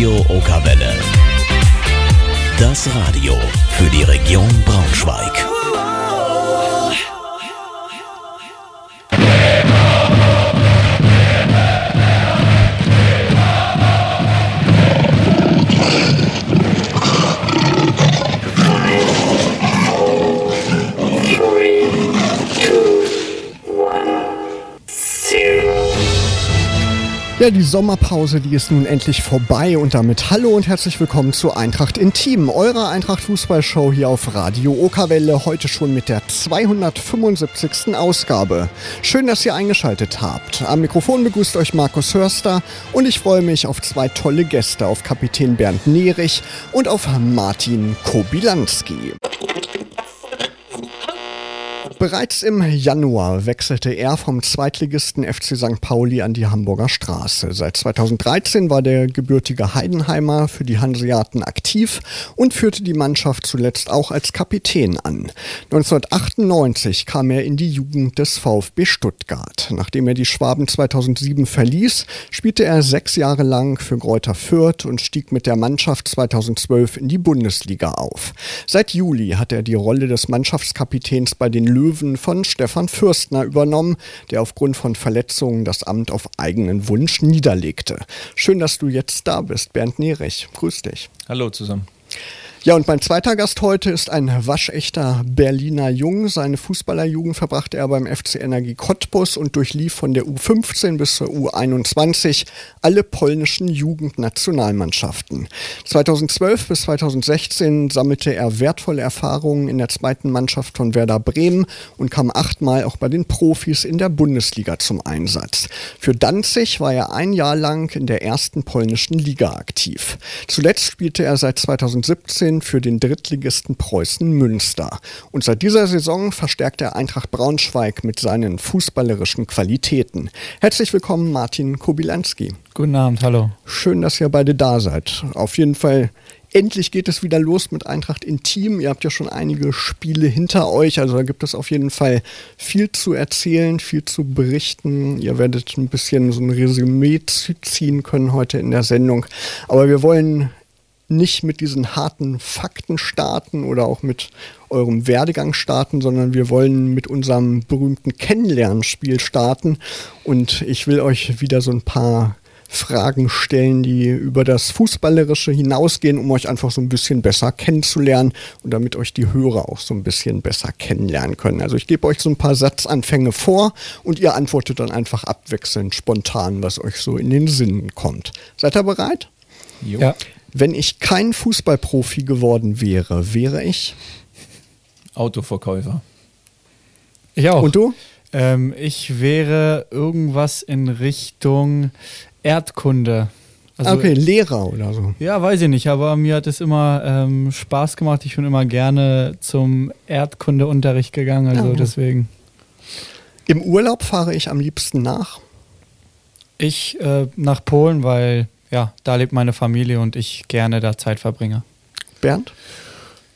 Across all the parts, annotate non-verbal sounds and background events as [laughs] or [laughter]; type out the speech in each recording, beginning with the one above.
Radio Okawelle. Das Radio für die Region Braunschweig. Ja, die Sommerpause, die ist nun endlich vorbei und damit hallo und herzlich willkommen zu Eintracht Intim, eurer Eintracht Fußballshow hier auf Radio Okerwelle, heute schon mit der 275. Ausgabe. Schön, dass ihr eingeschaltet habt. Am Mikrofon begrüßt euch Markus Hörster und ich freue mich auf zwei tolle Gäste, auf Kapitän Bernd Nerich und auf Martin Kobilanski. Bereits im Januar wechselte er vom Zweitligisten FC St. Pauli an die Hamburger Straße. Seit 2013 war der gebürtige Heidenheimer für die Hanseaten aktiv und führte die Mannschaft zuletzt auch als Kapitän an. 1998 kam er in die Jugend des VfB Stuttgart. Nachdem er die Schwaben 2007 verließ, spielte er sechs Jahre lang für Greuther Fürth und stieg mit der Mannschaft 2012 in die Bundesliga auf. Seit Juli hat er die Rolle des Mannschaftskapitäns bei den Löwen Löwen von Stefan Fürstner übernommen, der aufgrund von Verletzungen das Amt auf eigenen Wunsch niederlegte. Schön, dass du jetzt da bist, Bernd Nerich. Grüß dich. Hallo zusammen. Ja, und mein zweiter Gast heute ist ein waschechter Berliner Jung. Seine Fußballerjugend verbrachte er beim FC Energie Cottbus und durchlief von der U15 bis zur U21 alle polnischen Jugendnationalmannschaften. 2012 bis 2016 sammelte er wertvolle Erfahrungen in der zweiten Mannschaft von Werder Bremen und kam achtmal auch bei den Profis in der Bundesliga zum Einsatz. Für Danzig war er ein Jahr lang in der ersten polnischen Liga aktiv. Zuletzt spielte er seit 2017 2019 für den Drittligisten Preußen Münster. Und seit dieser Saison verstärkt er Eintracht Braunschweig mit seinen fußballerischen Qualitäten. Herzlich willkommen, Martin Kobilanski. Guten Abend, hallo. Schön, dass ihr beide da seid. Auf jeden Fall Endlich geht es wieder los mit Eintracht Intim. Ihr habt ja schon einige Spiele hinter euch, also da gibt es auf jeden Fall viel zu erzählen, viel zu berichten. Ihr werdet ein bisschen so ein Resümee ziehen können heute in der Sendung. Aber wir wollen nicht mit diesen harten Fakten starten oder auch mit eurem Werdegang starten, sondern wir wollen mit unserem berühmten Kennenlernspiel starten. Und ich will euch wieder so ein paar Fragen stellen, die über das Fußballerische hinausgehen, um euch einfach so ein bisschen besser kennenzulernen und damit euch die Hörer auch so ein bisschen besser kennenlernen können. Also ich gebe euch so ein paar Satzanfänge vor und ihr antwortet dann einfach abwechselnd spontan, was euch so in den Sinn kommt. Seid ihr bereit? Jo. Ja. Wenn ich kein Fußballprofi geworden wäre, wäre ich Autoverkäufer. Ich auch. Und du? Ähm, ich wäre irgendwas in Richtung Erdkunde. Also, okay, Lehrer oder so. Ja, weiß ich nicht, aber mir hat es immer ähm, Spaß gemacht. Ich bin immer gerne zum Erdkundeunterricht gegangen, also ja. deswegen. Im Urlaub fahre ich am liebsten nach? Ich äh, nach Polen, weil ja, da lebt meine Familie und ich gerne da Zeit verbringe. Bernd?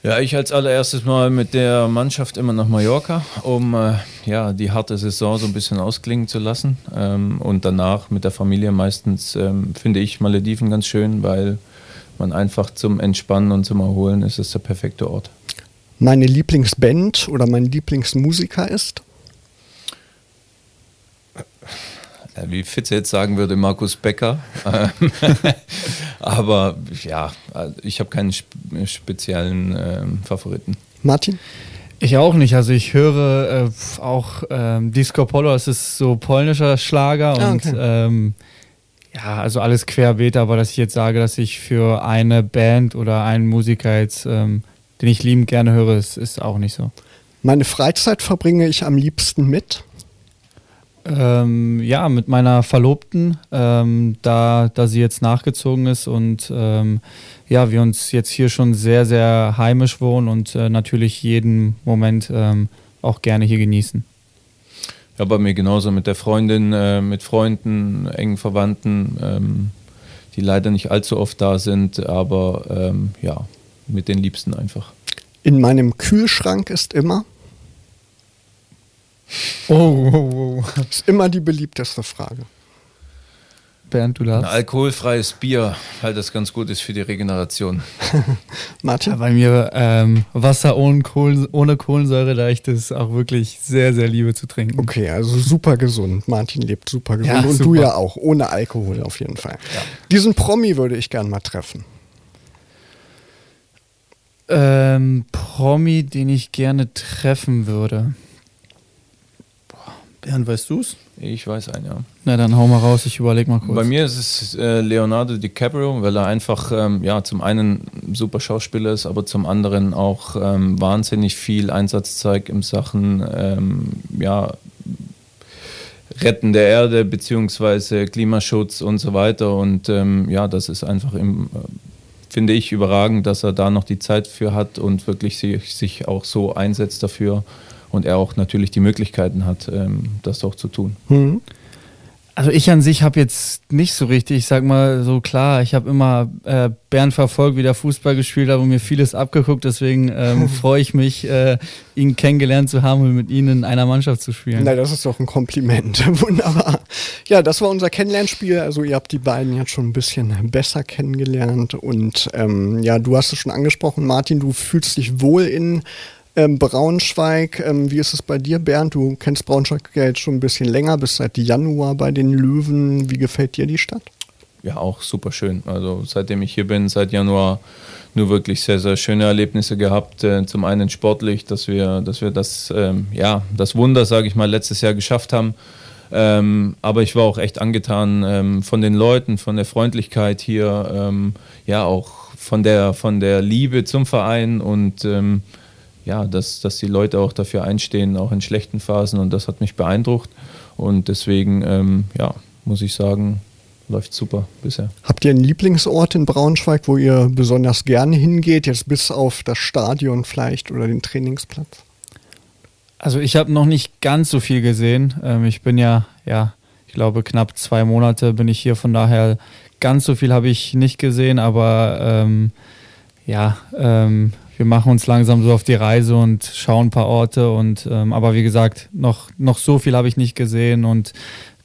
Ja, ich als allererstes mal mit der Mannschaft immer nach Mallorca, um äh, ja, die harte Saison so ein bisschen ausklingen zu lassen. Ähm, und danach mit der Familie meistens ähm, finde ich Malediven ganz schön, weil man einfach zum Entspannen und zum Erholen ist es der perfekte Ort. Meine Lieblingsband oder mein Lieblingsmusiker ist? Wie Fitze jetzt sagen würde, Markus Becker. [laughs] Aber ja, ich habe keinen speziellen ähm, Favoriten. Martin? Ich auch nicht. Also ich höre äh, auch ähm, Disco Polo, das ist so polnischer Schlager ah, und ähm, ja, also alles querbeet, aber dass ich jetzt sage, dass ich für eine Band oder einen Musiker jetzt, ähm, den ich liebend gerne höre, ist, ist auch nicht so. Meine Freizeit verbringe ich am liebsten mit ähm, ja, mit meiner Verlobten, ähm, da, da sie jetzt nachgezogen ist und ähm, ja, wir uns jetzt hier schon sehr, sehr heimisch wohnen und äh, natürlich jeden Moment ähm, auch gerne hier genießen. Ja, bei mir genauso mit der Freundin, äh, mit Freunden, engen Verwandten, ähm, die leider nicht allzu oft da sind, aber ähm, ja, mit den Liebsten einfach. In meinem Kühlschrank ist immer Oh, oh, oh. Das ist immer die beliebteste Frage. Bernd, du darfst. Ein alkoholfreies Bier, weil das ganz gut ist für die Regeneration. [laughs] Martin? Ja, bei mir ähm, Wasser ohne, Kohlen, ohne Kohlensäure, da ich das auch wirklich sehr, sehr liebe zu trinken. Okay, also super gesund. Martin lebt super gesund ja, und super. du ja auch, ohne Alkohol auf jeden Fall. Ja. Diesen Promi würde ich gern mal treffen. Ähm, Promi, den ich gerne treffen würde. Bernd, weißt du's? Ich weiß einen, ja. Na, dann hau mal raus, ich überlege mal kurz. Bei mir ist es äh, Leonardo DiCaprio, weil er einfach, ähm, ja, zum einen super Schauspieler ist, aber zum anderen auch ähm, wahnsinnig viel Einsatz zeigt in Sachen, ähm, ja, Retten der Erde beziehungsweise Klimaschutz und so weiter. Und ähm, ja, das ist einfach, im, äh, finde ich, überragend, dass er da noch die Zeit für hat und wirklich sich, sich auch so einsetzt dafür und er auch natürlich die Möglichkeiten hat, ähm, das auch zu tun. Mhm. Also ich an sich habe jetzt nicht so richtig, ich sag mal so klar, ich habe immer äh, Bernd verfolgt, wie der Fußball gespielt hat und mir vieles abgeguckt, deswegen ähm, [laughs] freue ich mich, äh, ihn kennengelernt zu haben und mit ihnen in einer Mannschaft zu spielen. Na, das ist doch ein Kompliment. [laughs] Wunderbar. Ja, das war unser Kennenlernspiel. Also ihr habt die beiden jetzt schon ein bisschen besser kennengelernt und ähm, ja, du hast es schon angesprochen, Martin, du fühlst dich wohl in ähm, Braunschweig, ähm, wie ist es bei dir, Bernd? Du kennst Braunschweig ja jetzt schon ein bisschen länger, bist seit Januar bei den Löwen. Wie gefällt dir die Stadt? Ja, auch super schön. Also seitdem ich hier bin, seit Januar, nur wirklich sehr, sehr schöne Erlebnisse gehabt. Äh, zum einen sportlich, dass wir, dass wir das, ähm, ja, das Wunder, sage ich mal, letztes Jahr geschafft haben. Ähm, aber ich war auch echt angetan ähm, von den Leuten, von der Freundlichkeit hier, ähm, ja auch von der, von der Liebe zum Verein und ähm, ja, dass, dass die Leute auch dafür einstehen, auch in schlechten Phasen und das hat mich beeindruckt und deswegen, ähm, ja, muss ich sagen, läuft super bisher. Habt ihr einen Lieblingsort in Braunschweig, wo ihr besonders gerne hingeht, jetzt bis auf das Stadion vielleicht oder den Trainingsplatz? Also ich habe noch nicht ganz so viel gesehen. Ähm, ich bin ja, ja, ich glaube knapp zwei Monate bin ich hier, von daher ganz so viel habe ich nicht gesehen, aber ähm, ja, ähm, wir machen uns langsam so auf die Reise und schauen ein paar Orte. Und ähm, aber wie gesagt, noch, noch so viel habe ich nicht gesehen und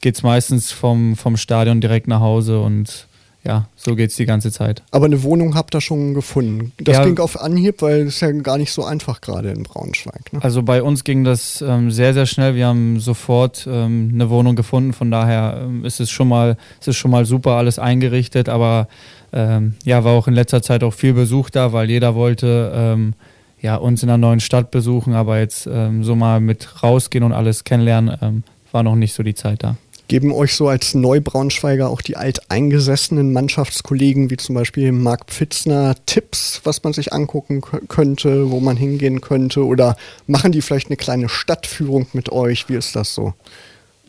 geht es meistens vom, vom Stadion direkt nach Hause und ja, so geht es die ganze Zeit. Aber eine Wohnung habt ihr schon gefunden. Das ja, ging auf Anhieb, weil es ja gar nicht so einfach gerade in Braunschweig. Ne? Also bei uns ging das ähm, sehr, sehr schnell. Wir haben sofort ähm, eine Wohnung gefunden. Von daher ähm, ist es schon mal, ist es schon mal super alles eingerichtet. Aber ähm, ja, war auch in letzter Zeit auch viel Besuch da, weil jeder wollte ähm, ja, uns in einer neuen Stadt besuchen, aber jetzt ähm, so mal mit rausgehen und alles kennenlernen, ähm, war noch nicht so die Zeit da. Geben euch so als Neubraunschweiger auch die alteingesessenen Mannschaftskollegen, wie zum Beispiel Marc Pfitzner, Tipps, was man sich angucken könnte, wo man hingehen könnte? Oder machen die vielleicht eine kleine Stadtführung mit euch? Wie ist das so?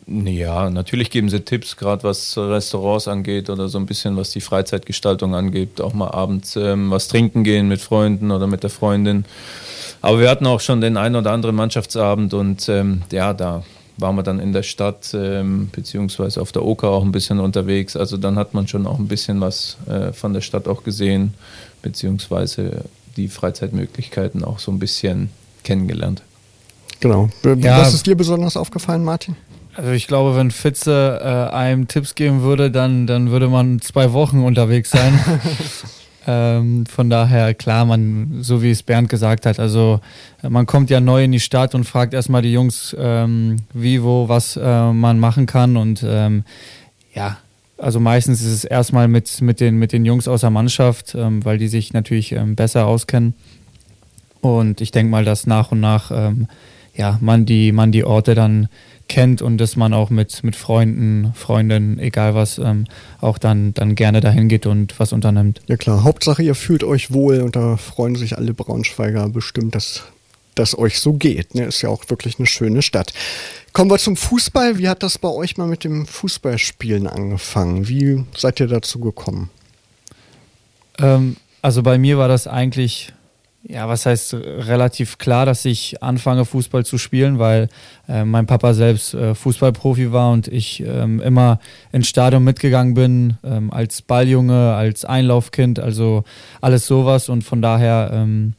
Ja, natürlich geben sie Tipps, gerade was Restaurants angeht oder so ein bisschen was die Freizeitgestaltung angeht. Auch mal abends ähm, was trinken gehen mit Freunden oder mit der Freundin. Aber wir hatten auch schon den einen oder anderen Mannschaftsabend und ähm, ja, da waren wir dann in der Stadt ähm, beziehungsweise auf der Oker auch ein bisschen unterwegs. Also dann hat man schon auch ein bisschen was äh, von der Stadt auch gesehen, beziehungsweise die Freizeitmöglichkeiten auch so ein bisschen kennengelernt. Genau. Ja. Was ist dir besonders aufgefallen, Martin? Also ich glaube, wenn Fitze äh, einem Tipps geben würde, dann, dann würde man zwei Wochen unterwegs sein. [laughs] ähm, von daher, klar, man, so wie es Bernd gesagt hat, also man kommt ja neu in die Stadt und fragt erstmal die Jungs, ähm, wie, wo, was äh, man machen kann. Und ähm, ja, also meistens ist es erstmal mit, mit, den, mit den Jungs aus der Mannschaft, ähm, weil die sich natürlich ähm, besser auskennen. Und ich denke mal, dass nach und nach ähm, ja, man, die, man die Orte dann kennt und dass man auch mit, mit Freunden, Freundinnen, egal was, ähm, auch dann, dann gerne dahin geht und was unternimmt. Ja klar, Hauptsache ihr fühlt euch wohl und da freuen sich alle Braunschweiger bestimmt, dass das euch so geht. Ne? Ist ja auch wirklich eine schöne Stadt. Kommen wir zum Fußball. Wie hat das bei euch mal mit dem Fußballspielen angefangen? Wie seid ihr dazu gekommen? Ähm, also bei mir war das eigentlich ja, was heißt relativ klar, dass ich anfange, Fußball zu spielen, weil äh, mein Papa selbst äh, Fußballprofi war und ich ähm, immer ins Stadion mitgegangen bin, ähm, als Balljunge, als Einlaufkind, also alles sowas. Und von daher, ähm,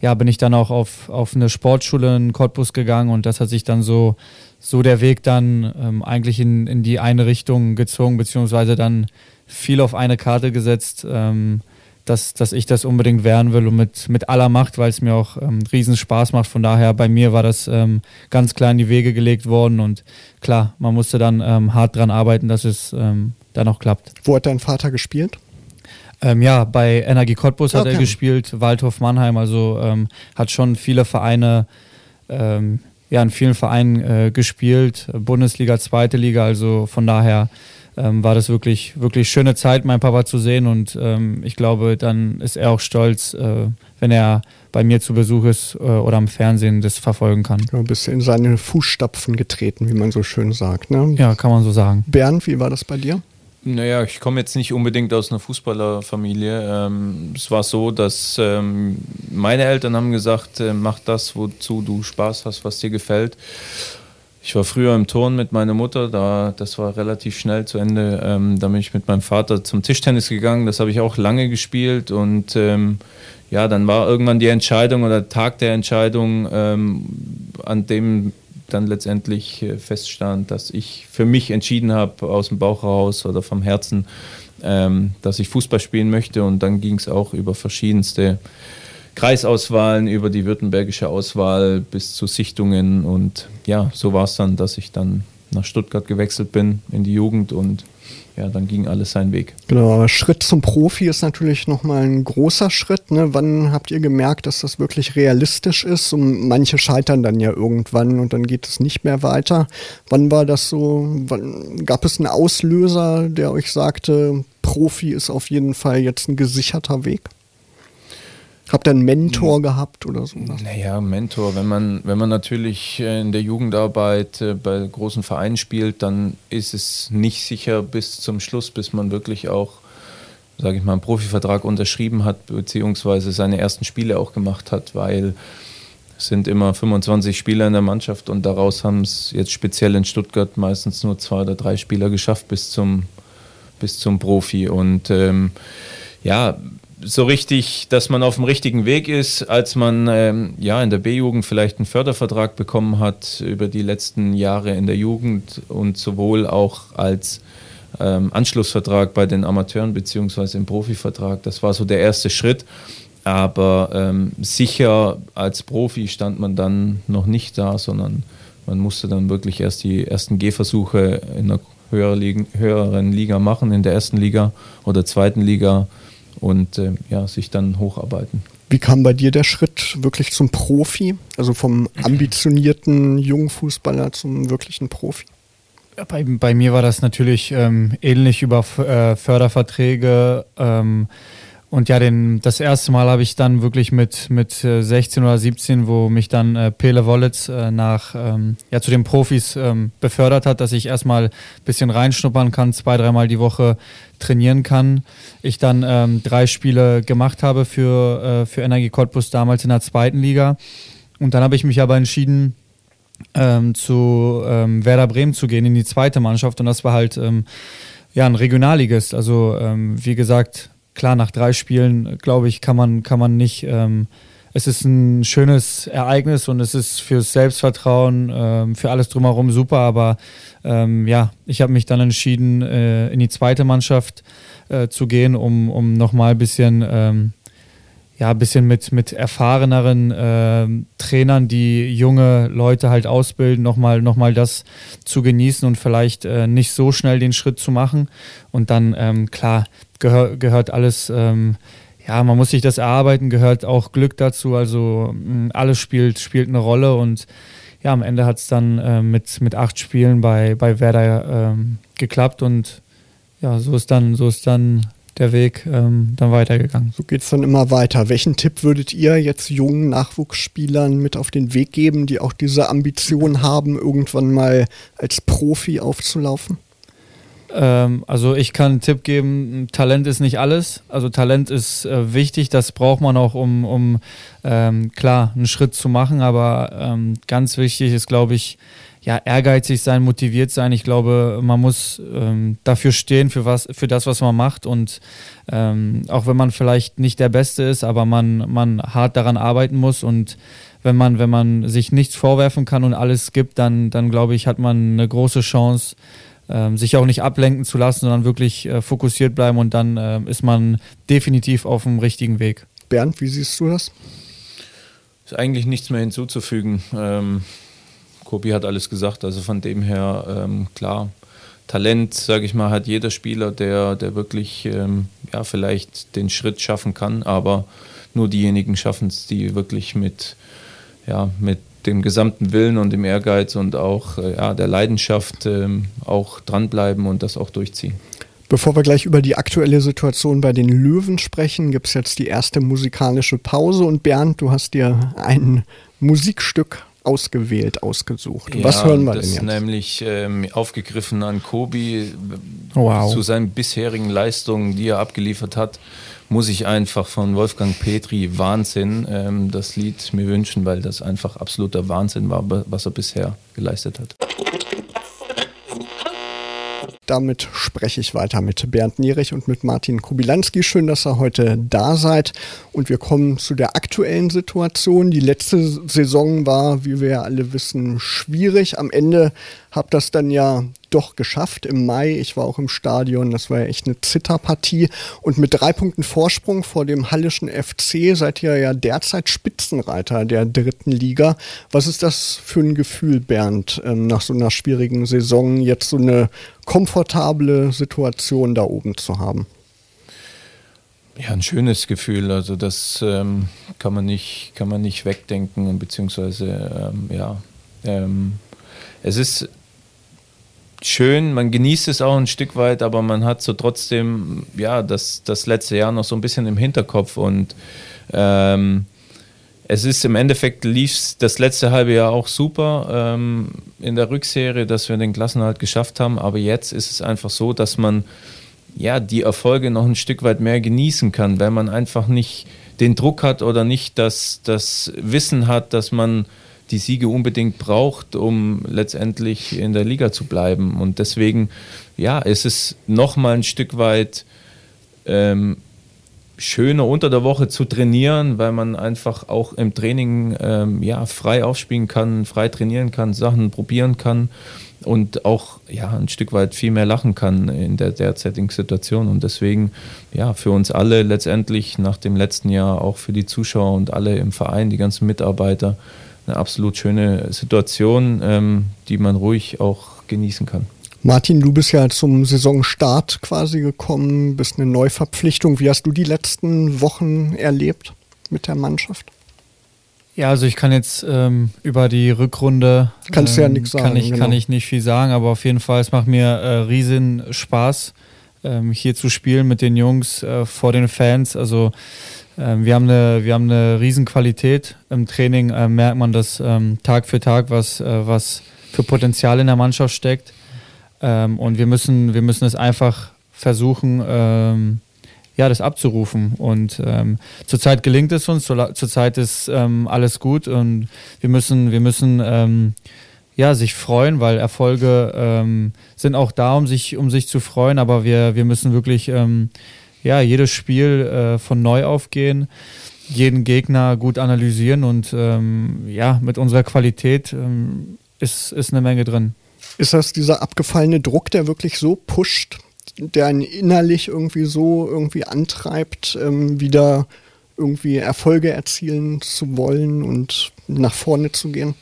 ja, bin ich dann auch auf, auf eine Sportschule in Cottbus gegangen und das hat sich dann so, so der Weg dann ähm, eigentlich in, in die eine Richtung gezogen, beziehungsweise dann viel auf eine Karte gesetzt, ähm, dass, dass ich das unbedingt werden will und mit, mit aller Macht, weil es mir auch ähm, riesen Spaß macht. Von daher, bei mir war das ähm, ganz klar in die Wege gelegt worden und klar, man musste dann ähm, hart dran arbeiten, dass es ähm, dann auch klappt. Wo hat dein Vater gespielt? Ähm, ja, bei Energie Cottbus okay. hat er gespielt, Waldhof Mannheim, also ähm, hat schon viele Vereine, ja, in vielen Vereinen äh, gespielt, Bundesliga, zweite Liga, also von daher ähm, war das wirklich, wirklich schöne Zeit, meinen Papa zu sehen und ähm, ich glaube, dann ist er auch stolz, äh, wenn er bei mir zu Besuch ist äh, oder am Fernsehen das verfolgen kann. Du bist in seine Fußstapfen getreten, wie man so schön sagt. Ne? Ja, kann man so sagen. Bernd, wie war das bei dir? Naja, ich komme jetzt nicht unbedingt aus einer Fußballerfamilie. Ähm, es war so, dass ähm, meine Eltern haben gesagt, äh, mach das, wozu du Spaß hast, was dir gefällt. Ich war früher im Turn mit meiner Mutter, da, das war relativ schnell zu Ende. Ähm, da bin ich mit meinem Vater zum Tischtennis gegangen, das habe ich auch lange gespielt und ähm, ja, dann war irgendwann die Entscheidung oder Tag der Entscheidung, ähm, an dem dann letztendlich äh, feststand, dass ich für mich entschieden habe, aus dem Bauch heraus oder vom Herzen, ähm, dass ich Fußball spielen möchte. Und dann ging es auch über verschiedenste Kreisauswahlen, über die württembergische Auswahl bis zu Sichtungen. Und ja, so war es dann, dass ich dann nach Stuttgart gewechselt bin in die Jugend und ja, dann ging alles seinen Weg. Genau, Schritt zum Profi ist natürlich nochmal ein großer Schritt. Ne? Wann habt ihr gemerkt, dass das wirklich realistisch ist? Und manche scheitern dann ja irgendwann und dann geht es nicht mehr weiter. Wann war das so? Wann, gab es einen Auslöser, der euch sagte, Profi ist auf jeden Fall jetzt ein gesicherter Weg? Habt ihr einen Mentor hm. gehabt oder so? Naja, Mentor. Wenn man, wenn man natürlich äh, in der Jugendarbeit äh, bei großen Vereinen spielt, dann ist es nicht sicher bis zum Schluss, bis man wirklich auch, sage ich mal, einen Profivertrag unterschrieben hat, beziehungsweise seine ersten Spiele auch gemacht hat, weil es sind immer 25 Spieler in der Mannschaft und daraus haben es jetzt speziell in Stuttgart meistens nur zwei oder drei Spieler geschafft bis zum, bis zum Profi. Und ähm, ja, so richtig, dass man auf dem richtigen Weg ist, als man ähm, ja in der B-Jugend vielleicht einen Fördervertrag bekommen hat über die letzten Jahre in der Jugend und sowohl auch als ähm, Anschlussvertrag bei den Amateuren beziehungsweise im Profivertrag. Das war so der erste Schritt. Aber ähm, sicher als Profi stand man dann noch nicht da, sondern man musste dann wirklich erst die ersten Gehversuche in einer höheren Liga machen, in der ersten Liga oder zweiten Liga und äh, ja, sich dann hocharbeiten. Wie kam bei dir der Schritt wirklich zum Profi? Also vom ambitionierten jungen Fußballer zum wirklichen Profi? Bei, bei mir war das natürlich ähm, ähnlich über äh, Förderverträge. Ähm, und ja, den, das erste Mal habe ich dann wirklich mit, mit 16 äh, oder 17, wo mich dann äh, Pele Wollitz äh, nach, ähm, ja, zu den Profis ähm, befördert hat, dass ich erstmal ein bisschen reinschnuppern kann, zwei, dreimal die Woche trainieren kann. Ich dann ähm, drei Spiele gemacht habe für, äh, für Energie Cottbus damals in der zweiten Liga. Und dann habe ich mich aber entschieden, ähm, zu ähm, Werder Bremen zu gehen, in die zweite Mannschaft. Und das war halt ähm, ja, ein Regionalligist. Also wie gesagt, klar, nach drei Spielen, glaube ich, kann man, kann man nicht. Ähm, es ist ein schönes Ereignis und es ist fürs Selbstvertrauen, ähm, für alles drumherum super, aber ähm, ja, ich habe mich dann entschieden, äh, in die zweite Mannschaft äh, zu gehen, um, um nochmal ein bisschen ähm, ja, ein bisschen mit, mit erfahreneren äh, Trainern, die junge Leute halt ausbilden, nochmal noch mal das zu genießen und vielleicht äh, nicht so schnell den Schritt zu machen. Und dann, ähm, klar, gehör, gehört alles, ähm, ja, man muss sich das erarbeiten, gehört auch Glück dazu. Also alles spielt, spielt eine Rolle und ja, am Ende hat es dann äh, mit, mit acht Spielen bei, bei Werder ähm, geklappt und ja, so ist dann, so ist dann der Weg ähm, dann weitergegangen. So geht es dann immer weiter. Welchen Tipp würdet ihr jetzt jungen Nachwuchsspielern mit auf den Weg geben, die auch diese Ambition haben, irgendwann mal als Profi aufzulaufen? Ähm, also ich kann einen Tipp geben, Talent ist nicht alles. Also Talent ist äh, wichtig, das braucht man auch, um, um ähm, klar einen Schritt zu machen, aber ähm, ganz wichtig ist, glaube ich, ja, ehrgeizig sein, motiviert sein. Ich glaube, man muss ähm, dafür stehen, für, was, für das, was man macht. Und ähm, auch wenn man vielleicht nicht der Beste ist, aber man, man hart daran arbeiten muss und wenn man, wenn man sich nichts vorwerfen kann und alles gibt, dann, dann glaube ich, hat man eine große Chance, ähm, sich auch nicht ablenken zu lassen, sondern wirklich äh, fokussiert bleiben und dann äh, ist man definitiv auf dem richtigen Weg. Bernd, wie siehst du das? Ist eigentlich nichts mehr hinzuzufügen. Ähm, Kobi hat alles gesagt, also von dem her ähm, klar. Talent, sage ich mal, hat jeder Spieler, der, der wirklich ähm, ja, vielleicht den Schritt schaffen kann, aber nur diejenigen schaffen es, die wirklich mit, ja, mit dem gesamten Willen und dem Ehrgeiz und auch äh, ja, der Leidenschaft ähm, auch dranbleiben und das auch durchziehen. Bevor wir gleich über die aktuelle Situation bei den Löwen sprechen, gibt es jetzt die erste musikalische Pause. Und Bernd, du hast dir ein Musikstück ausgewählt, ausgesucht. Ja, Was hören wir denn jetzt? nämlich ähm, aufgegriffen an Kobi wow. zu seinen bisherigen Leistungen, die er abgeliefert hat muss ich einfach von Wolfgang Petri Wahnsinn ähm, das Lied mir wünschen, weil das einfach absoluter Wahnsinn war, was er bisher geleistet hat. Damit spreche ich weiter mit Bernd Nierich und mit Martin Kubilanski. Schön, dass ihr heute da seid. Und wir kommen zu der aktuellen Situation. Die letzte Saison war, wie wir ja alle wissen, schwierig. Am Ende habt das dann ja doch geschafft im Mai. Ich war auch im Stadion. Das war ja echt eine Zitterpartie. Und mit drei Punkten Vorsprung vor dem Hallischen FC seid ihr ja derzeit Spitzenreiter der dritten Liga. Was ist das für ein Gefühl, Bernd, ähm, nach so einer schwierigen Saison jetzt so eine komfortable Situation da oben zu haben? Ja, ein schönes Gefühl. Also das ähm, kann man nicht, kann man nicht wegdenken beziehungsweise ähm, ja, ähm, es ist schön, man genießt es auch ein Stück weit, aber man hat so trotzdem, ja, das, das letzte Jahr noch so ein bisschen im Hinterkopf und ähm, es ist im Endeffekt lief das letzte halbe Jahr auch super ähm, in der Rückserie, dass wir den Klassenhalt geschafft haben, aber jetzt ist es einfach so, dass man ja die Erfolge noch ein Stück weit mehr genießen kann, weil man einfach nicht den Druck hat oder nicht das, das Wissen hat, dass man die Siege unbedingt braucht, um letztendlich in der Liga zu bleiben. Und deswegen, ja, ist es nochmal ein Stück weit ähm, schöner unter der Woche zu trainieren, weil man einfach auch im Training ähm, ja, frei aufspielen kann, frei trainieren kann, Sachen probieren kann und auch ja, ein Stück weit viel mehr lachen kann in der derzeitigen Situation. Und deswegen, ja, für uns alle letztendlich nach dem letzten Jahr, auch für die Zuschauer und alle im Verein, die ganzen Mitarbeiter, eine absolut schöne Situation, ähm, die man ruhig auch genießen kann. Martin, du bist ja zum Saisonstart quasi gekommen, bist eine Neuverpflichtung. Wie hast du die letzten Wochen erlebt mit der Mannschaft? Ja, also ich kann jetzt ähm, über die Rückrunde kannst ähm, ja nichts sagen. Kann ich, genau. kann ich nicht viel sagen, aber auf jeden Fall, es macht mir äh, riesen Spaß, ähm, hier zu spielen mit den Jungs äh, vor den Fans. Also wir, haben eine, wir haben eine Riesenqualität. Im Training äh, merkt man das ähm, Tag für Tag, was, äh, was für Potenzial in der Mannschaft steckt. Ähm, und wir müssen, wir müssen es einfach versuchen, ähm, ja, das abzurufen. Und ähm, zurzeit gelingt es uns, zurzeit ist ähm, alles gut und wir müssen, wir müssen ähm, ja, sich freuen, weil Erfolge ähm, sind auch da, um sich, um sich zu freuen, aber wir, wir müssen wirklich ähm, ja, jedes Spiel äh, von neu aufgehen, jeden Gegner gut analysieren und ähm, ja, mit unserer Qualität ähm, ist, ist eine Menge drin. Ist das dieser abgefallene Druck, der wirklich so pusht, der einen innerlich irgendwie so irgendwie antreibt, ähm, wieder irgendwie Erfolge erzielen zu wollen und nach vorne zu gehen?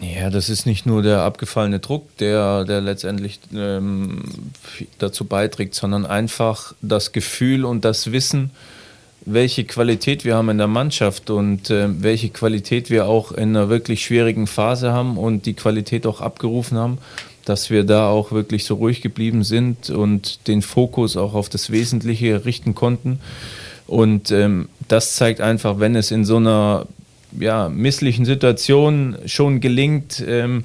Ja, das ist nicht nur der abgefallene Druck, der, der letztendlich ähm, dazu beiträgt, sondern einfach das Gefühl und das Wissen, welche Qualität wir haben in der Mannschaft und äh, welche Qualität wir auch in einer wirklich schwierigen Phase haben und die Qualität auch abgerufen haben, dass wir da auch wirklich so ruhig geblieben sind und den Fokus auch auf das Wesentliche richten konnten. Und ähm, das zeigt einfach, wenn es in so einer ja, misslichen Situation schon gelingt, ähm,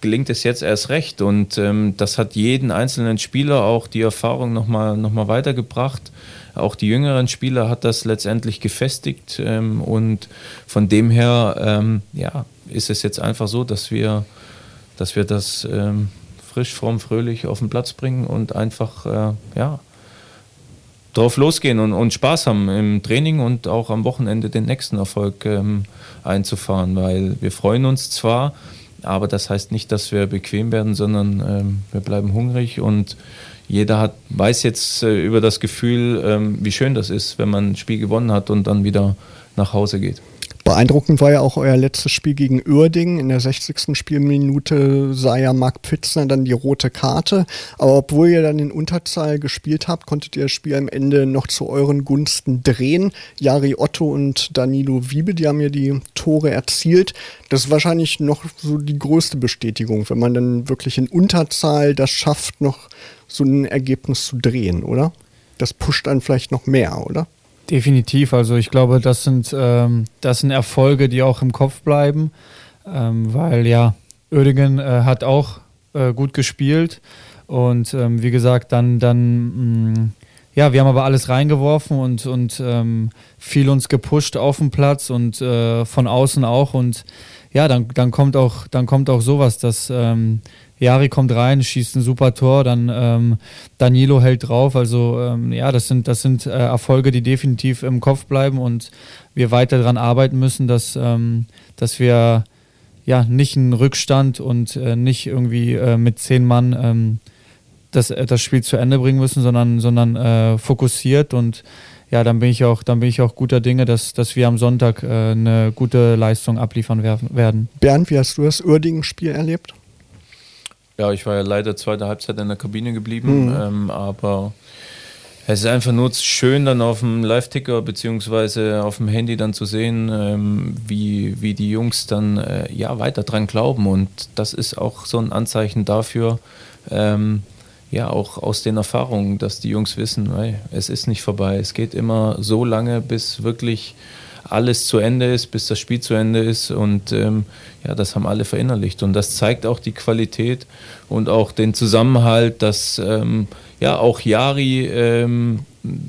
gelingt es jetzt erst recht. Und ähm, das hat jeden einzelnen Spieler auch die Erfahrung nochmal noch mal weitergebracht. Auch die jüngeren Spieler hat das letztendlich gefestigt. Ähm, und von dem her ähm, ja, ist es jetzt einfach so, dass wir dass wir das ähm, frisch, fromm, fröhlich auf den Platz bringen und einfach äh, ja, drauf losgehen und, und, Spaß haben im Training und auch am Wochenende den nächsten Erfolg ähm, einzufahren, weil wir freuen uns zwar, aber das heißt nicht, dass wir bequem werden, sondern ähm, wir bleiben hungrig und jeder hat, weiß jetzt äh, über das Gefühl, ähm, wie schön das ist, wenn man ein Spiel gewonnen hat und dann wieder nach Hause geht. Beeindruckend war ja auch euer letztes Spiel gegen Uerdingen. In der 60. Spielminute sah ja Marc Pfitzner dann die rote Karte. Aber obwohl ihr dann in Unterzahl gespielt habt, konntet ihr das Spiel am Ende noch zu euren Gunsten drehen. Jari Otto und Danilo Wiebe, die haben ja die Tore erzielt. Das ist wahrscheinlich noch so die größte Bestätigung, wenn man dann wirklich in Unterzahl das schafft, noch so ein Ergebnis zu drehen, oder? Das pusht dann vielleicht noch mehr, oder? Definitiv. Also ich glaube, das sind, ähm, das sind Erfolge, die auch im Kopf bleiben, ähm, weil ja, Oedigen äh, hat auch äh, gut gespielt. Und ähm, wie gesagt, dann, dann mh, mm, ja, wir haben aber alles reingeworfen und, und ähm, viel uns gepusht auf dem Platz und äh, von außen auch. Und ja, dann, dann kommt auch, dann kommt auch sowas, dass ähm, Jari kommt rein, schießt ein super Tor, dann ähm, Danilo hält drauf. Also ähm, ja, das sind, das sind äh, Erfolge, die definitiv im Kopf bleiben und wir weiter daran arbeiten müssen, dass, ähm, dass wir ja nicht einen Rückstand und äh, nicht irgendwie äh, mit zehn Mann ähm, das, äh, das Spiel zu Ende bringen müssen, sondern, sondern äh, fokussiert und ja, dann bin ich auch, dann bin ich auch guter Dinge, dass, dass wir am Sonntag äh, eine gute Leistung abliefern werden. Bernd, wie hast du das Uerdingen-Spiel erlebt? Ja, ich war ja leider zweite Halbzeit in der Kabine geblieben, mhm. ähm, aber es ist einfach nur schön, dann auf dem Live-Ticker beziehungsweise auf dem Handy dann zu sehen, ähm, wie, wie die Jungs dann äh, ja weiter dran glauben. Und das ist auch so ein Anzeichen dafür, ähm, ja, auch aus den Erfahrungen, dass die Jungs wissen, hey, es ist nicht vorbei. Es geht immer so lange, bis wirklich alles zu Ende ist, bis das Spiel zu Ende ist. Und ähm, ja, das haben alle verinnerlicht. Und das zeigt auch die Qualität und auch den Zusammenhalt, dass ähm, ja auch Jari ähm,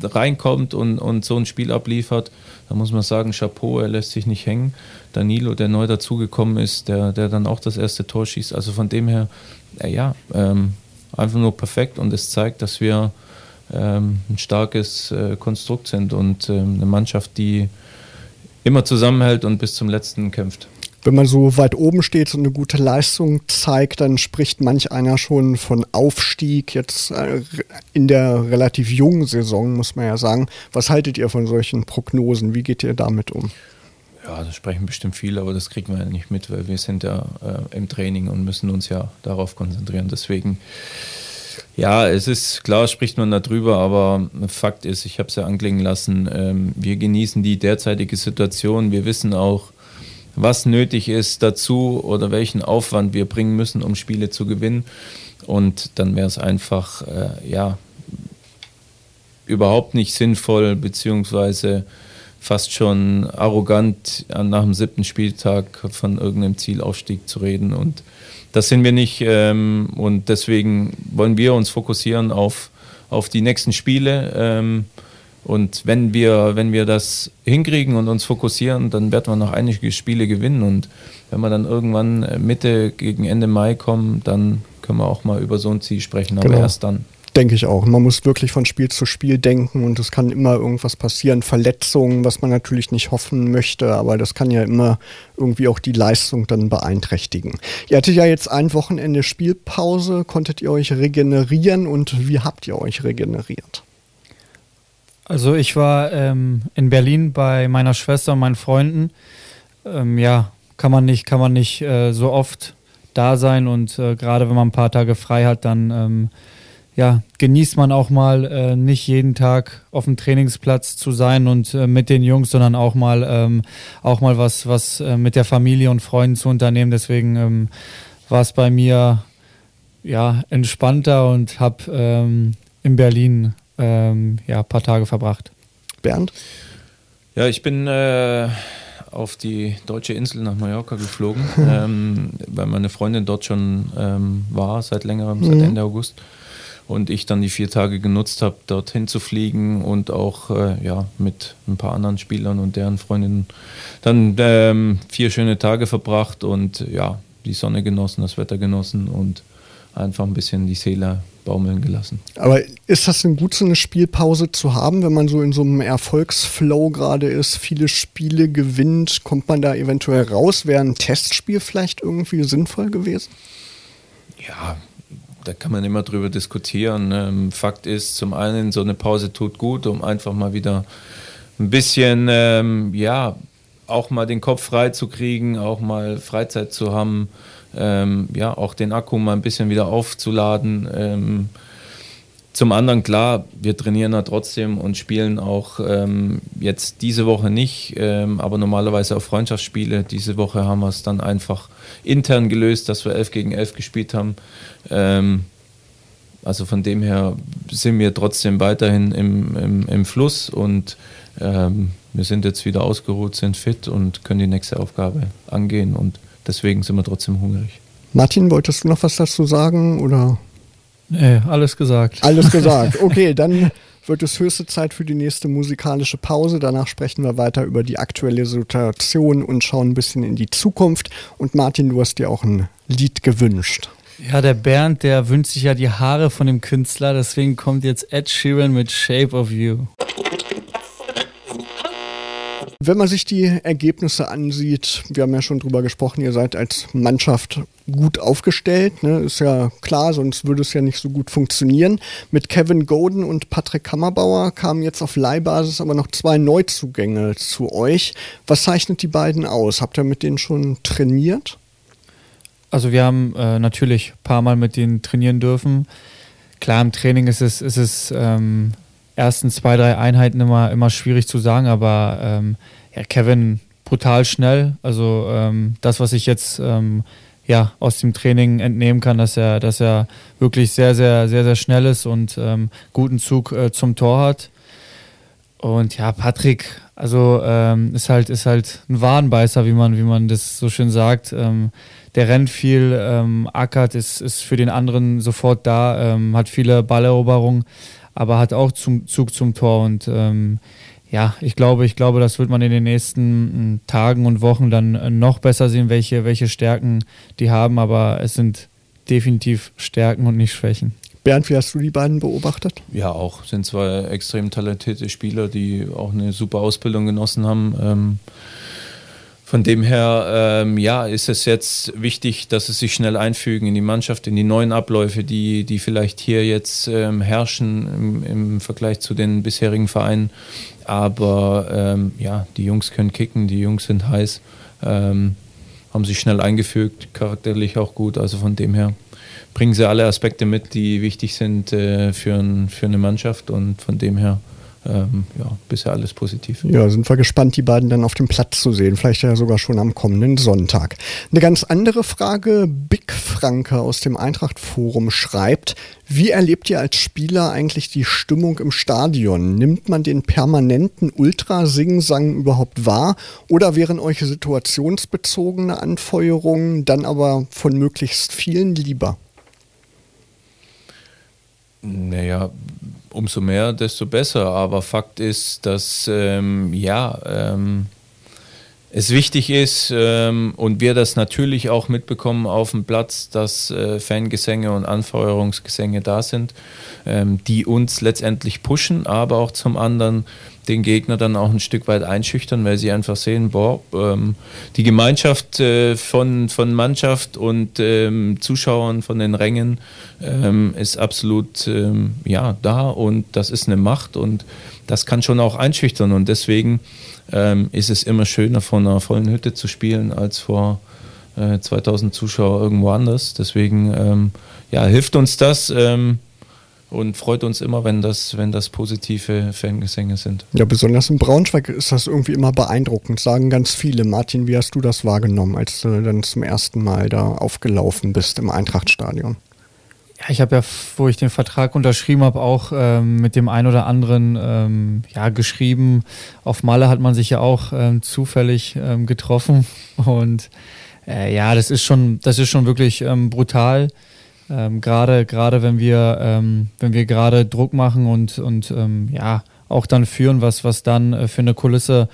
reinkommt und, und so ein Spiel abliefert. Da muss man sagen, Chapeau, er lässt sich nicht hängen. Danilo, der neu dazugekommen ist, der, der dann auch das erste Tor schießt. Also von dem her, äh, ja, ähm, einfach nur perfekt und es zeigt, dass wir ähm, ein starkes äh, Konstrukt sind und ähm, eine Mannschaft, die immer zusammenhält und bis zum letzten kämpft. Wenn man so weit oben steht und eine gute Leistung zeigt, dann spricht manch einer schon von Aufstieg. Jetzt äh, in der relativ jungen Saison, muss man ja sagen. Was haltet ihr von solchen Prognosen? Wie geht ihr damit um? Ja, da sprechen bestimmt viele, aber das kriegen wir ja nicht mit, weil wir sind ja äh, im Training und müssen uns ja darauf konzentrieren. Deswegen ja, es ist klar, spricht man darüber, aber Fakt ist, ich habe es ja anklingen lassen, ähm, wir genießen die derzeitige Situation. Wir wissen auch, was nötig ist dazu oder welchen Aufwand wir bringen müssen, um Spiele zu gewinnen. Und dann wäre es einfach, äh, ja, überhaupt nicht sinnvoll, beziehungsweise fast schon arrogant nach dem siebten Spieltag von irgendeinem Zielaufstieg zu reden. Und das sind wir nicht ähm, und deswegen wollen wir uns fokussieren auf, auf die nächsten Spiele. Ähm, und wenn wir, wenn wir das hinkriegen und uns fokussieren, dann werden wir noch einige Spiele gewinnen. Und wenn wir dann irgendwann Mitte gegen Ende Mai kommen, dann können wir auch mal über so ein Ziel sprechen, aber genau. erst dann. Denke ich auch. Man muss wirklich von Spiel zu Spiel denken und es kann immer irgendwas passieren. Verletzungen, was man natürlich nicht hoffen möchte, aber das kann ja immer irgendwie auch die Leistung dann beeinträchtigen. Ihr hattet ja jetzt ein Wochenende Spielpause. Konntet ihr euch regenerieren und wie habt ihr euch regeneriert? Also ich war ähm, in Berlin bei meiner Schwester und meinen Freunden. Ähm, ja, kann man nicht, kann man nicht äh, so oft da sein und äh, gerade wenn man ein paar Tage frei hat, dann ähm, ja, genießt man auch mal äh, nicht jeden Tag auf dem Trainingsplatz zu sein und äh, mit den Jungs, sondern auch mal ähm, auch mal was, was äh, mit der Familie und Freunden zu unternehmen. Deswegen ähm, war es bei mir ja entspannter und habe ähm, in Berlin ähm, ja ein paar Tage verbracht. Bernd? Ja, ich bin äh, auf die deutsche Insel nach Mallorca geflogen, [laughs] ähm, weil meine Freundin dort schon ähm, war seit längerem, seit mhm. Ende August und ich dann die vier Tage genutzt habe, dorthin zu fliegen und auch äh, ja, mit ein paar anderen Spielern und deren Freundinnen dann ähm, vier schöne Tage verbracht und ja, die Sonne genossen, das Wetter genossen und einfach ein bisschen die Seele baumeln gelassen. Aber ist das denn gut, so eine Spielpause zu haben, wenn man so in so einem Erfolgsflow gerade ist, viele Spiele gewinnt, kommt man da eventuell raus? Wäre ein Testspiel vielleicht irgendwie sinnvoll gewesen? Ja, da kann man immer drüber diskutieren. Ähm, Fakt ist, zum einen, so eine Pause tut gut, um einfach mal wieder ein bisschen, ähm, ja, auch mal den Kopf frei zu kriegen, auch mal Freizeit zu haben, ähm, ja, auch den Akku mal ein bisschen wieder aufzuladen. Ähm, zum anderen, klar, wir trainieren da trotzdem und spielen auch ähm, jetzt diese Woche nicht, ähm, aber normalerweise auch Freundschaftsspiele. Diese Woche haben wir es dann einfach intern gelöst, dass wir 11 gegen 11 gespielt haben. Ähm, also von dem her sind wir trotzdem weiterhin im, im, im Fluss und ähm, wir sind jetzt wieder ausgeruht, sind fit und können die nächste Aufgabe angehen und deswegen sind wir trotzdem hungrig. Martin, wolltest du noch was dazu sagen oder? Nee, alles gesagt. Alles [laughs] gesagt. Okay, dann wird es höchste Zeit für die nächste musikalische Pause. Danach sprechen wir weiter über die aktuelle Situation und schauen ein bisschen in die Zukunft. Und Martin, du hast dir auch ein Lied gewünscht. Ja, der Bernd, der wünscht sich ja die Haare von dem Künstler, deswegen kommt jetzt Ed Sheeran mit Shape of You. Wenn man sich die Ergebnisse ansieht, wir haben ja schon drüber gesprochen, ihr seid als Mannschaft gut aufgestellt, ne? ist ja klar, sonst würde es ja nicht so gut funktionieren. Mit Kevin Golden und Patrick Kammerbauer kamen jetzt auf Leihbasis aber noch zwei Neuzugänge zu euch. Was zeichnet die beiden aus? Habt ihr mit denen schon trainiert? Also wir haben äh, natürlich ein paar Mal mit denen trainieren dürfen. Klar, im Training ist es, ist es ähm, ersten zwei, drei Einheiten immer, immer schwierig zu sagen, aber ähm, ja, Kevin brutal schnell. Also ähm, das, was ich jetzt ähm, ja, aus dem Training entnehmen kann, dass er, dass er wirklich sehr, sehr, sehr, sehr schnell ist und ähm, guten Zug äh, zum Tor hat. Und ja, Patrick, also ähm, ist halt, ist halt ein Wadenbeißer, wie man, wie man das so schön sagt. Ähm, der rennt viel, ähm, ackert, ist, ist für den anderen sofort da, ähm, hat viele Balleroberungen aber hat auch zum Zug zum Tor und ähm, ja, ich glaube, ich glaube, das wird man in den nächsten mm, Tagen und Wochen dann äh, noch besser sehen, welche, welche Stärken die haben, aber es sind definitiv Stärken und nicht Schwächen. Bernd, wie hast du die beiden beobachtet? Ja, auch. Sind zwei extrem talentierte Spieler, die auch eine super Ausbildung genossen haben. Ähm, von dem her, ähm, ja, ist es jetzt wichtig, dass sie sich schnell einfügen in die Mannschaft, in die neuen Abläufe, die, die vielleicht hier jetzt ähm, herrschen im, im, Vergleich zu den bisherigen Vereinen. Aber ähm, ja, die Jungs können kicken, die Jungs sind heiß, ähm, haben sich schnell eingefügt, charakterlich auch gut. Also von dem her bringen sie alle Aspekte mit, die wichtig sind äh, für, ein, für eine Mannschaft. Und von dem her ähm, ja, bisher alles positiv. Ja, sind wir gespannt, die beiden dann auf dem Platz zu sehen. Vielleicht ja sogar schon am kommenden Sonntag. Eine ganz andere Frage. Big Franke aus dem Eintracht Forum schreibt, wie erlebt ihr als Spieler eigentlich die Stimmung im Stadion? Nimmt man den permanenten Ultrasingsang überhaupt wahr oder wären euch situationsbezogene Anfeuerungen dann aber von möglichst vielen lieber? Naja, umso mehr, desto besser. Aber Fakt ist, dass ähm, ja, ähm, es wichtig ist ähm, und wir das natürlich auch mitbekommen auf dem Platz, dass äh, Fangesänge und Anfeuerungsgesänge da sind, ähm, die uns letztendlich pushen, aber auch zum anderen den Gegner dann auch ein Stück weit einschüchtern, weil sie einfach sehen, boah, ähm, die Gemeinschaft äh, von, von Mannschaft und ähm, Zuschauern von den Rängen ähm, ist absolut ähm, ja, da und das ist eine Macht und das kann schon auch einschüchtern und deswegen ähm, ist es immer schöner, vor einer vollen Hütte zu spielen, als vor äh, 2000 Zuschauer irgendwo anders. Deswegen ähm, ja, hilft uns das und freut uns immer, wenn das, wenn das positive Fangesänge sind. Ja, besonders in Braunschweig ist das irgendwie immer beeindruckend, sagen ganz viele. Martin, wie hast du das wahrgenommen, als du dann zum ersten Mal da aufgelaufen bist im Eintrachtstadion? Ja, ich habe ja, wo ich den Vertrag unterschrieben habe, auch ähm, mit dem einen oder anderen ähm, ja, geschrieben. Auf Malle hat man sich ja auch ähm, zufällig ähm, getroffen. [laughs] Und äh, ja, das ist schon, das ist schon wirklich ähm, brutal. Ähm, gerade gerade wenn wir ähm, wenn wir gerade Druck machen und und ähm, ja auch dann führen, was was dann äh, für eine Kulisse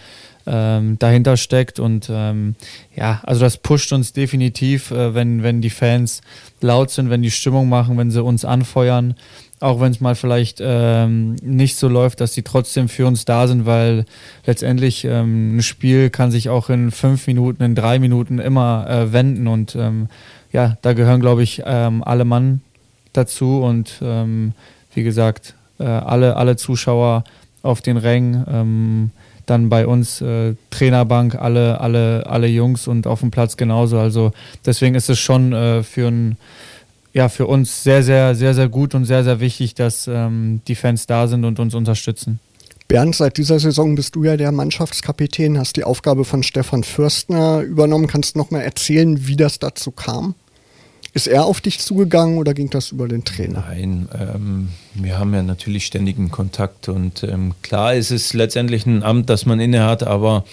ähm, dahinter steckt. Und ähm, ja, also das pusht uns definitiv, äh, wenn, wenn die Fans laut sind, wenn die Stimmung machen, wenn sie uns anfeuern. Auch wenn es mal vielleicht ähm, nicht so läuft, dass sie trotzdem für uns da sind, weil letztendlich ähm, ein Spiel kann sich auch in fünf Minuten, in drei Minuten immer äh, wenden. Und ähm, ja, da gehören, glaube ich, ähm, alle Mann dazu. Und ähm, wie gesagt, äh, alle, alle Zuschauer auf den Rängen ähm, dann bei uns äh, Trainerbank, alle, alle, alle Jungs und auf dem Platz genauso. Also deswegen ist es schon äh, für, ein, ja, für uns sehr, sehr, sehr, sehr gut und sehr, sehr wichtig, dass ähm, die Fans da sind und uns unterstützen. Bernd, seit dieser Saison bist du ja der Mannschaftskapitän, hast die Aufgabe von Stefan Fürstner übernommen. Kannst du noch mal erzählen, wie das dazu kam? Ist er auf dich zugegangen oder ging das über den Trainer? Nein, ähm, wir haben ja natürlich ständigen Kontakt und ähm, klar ist es letztendlich ein Amt, das man innehat, aber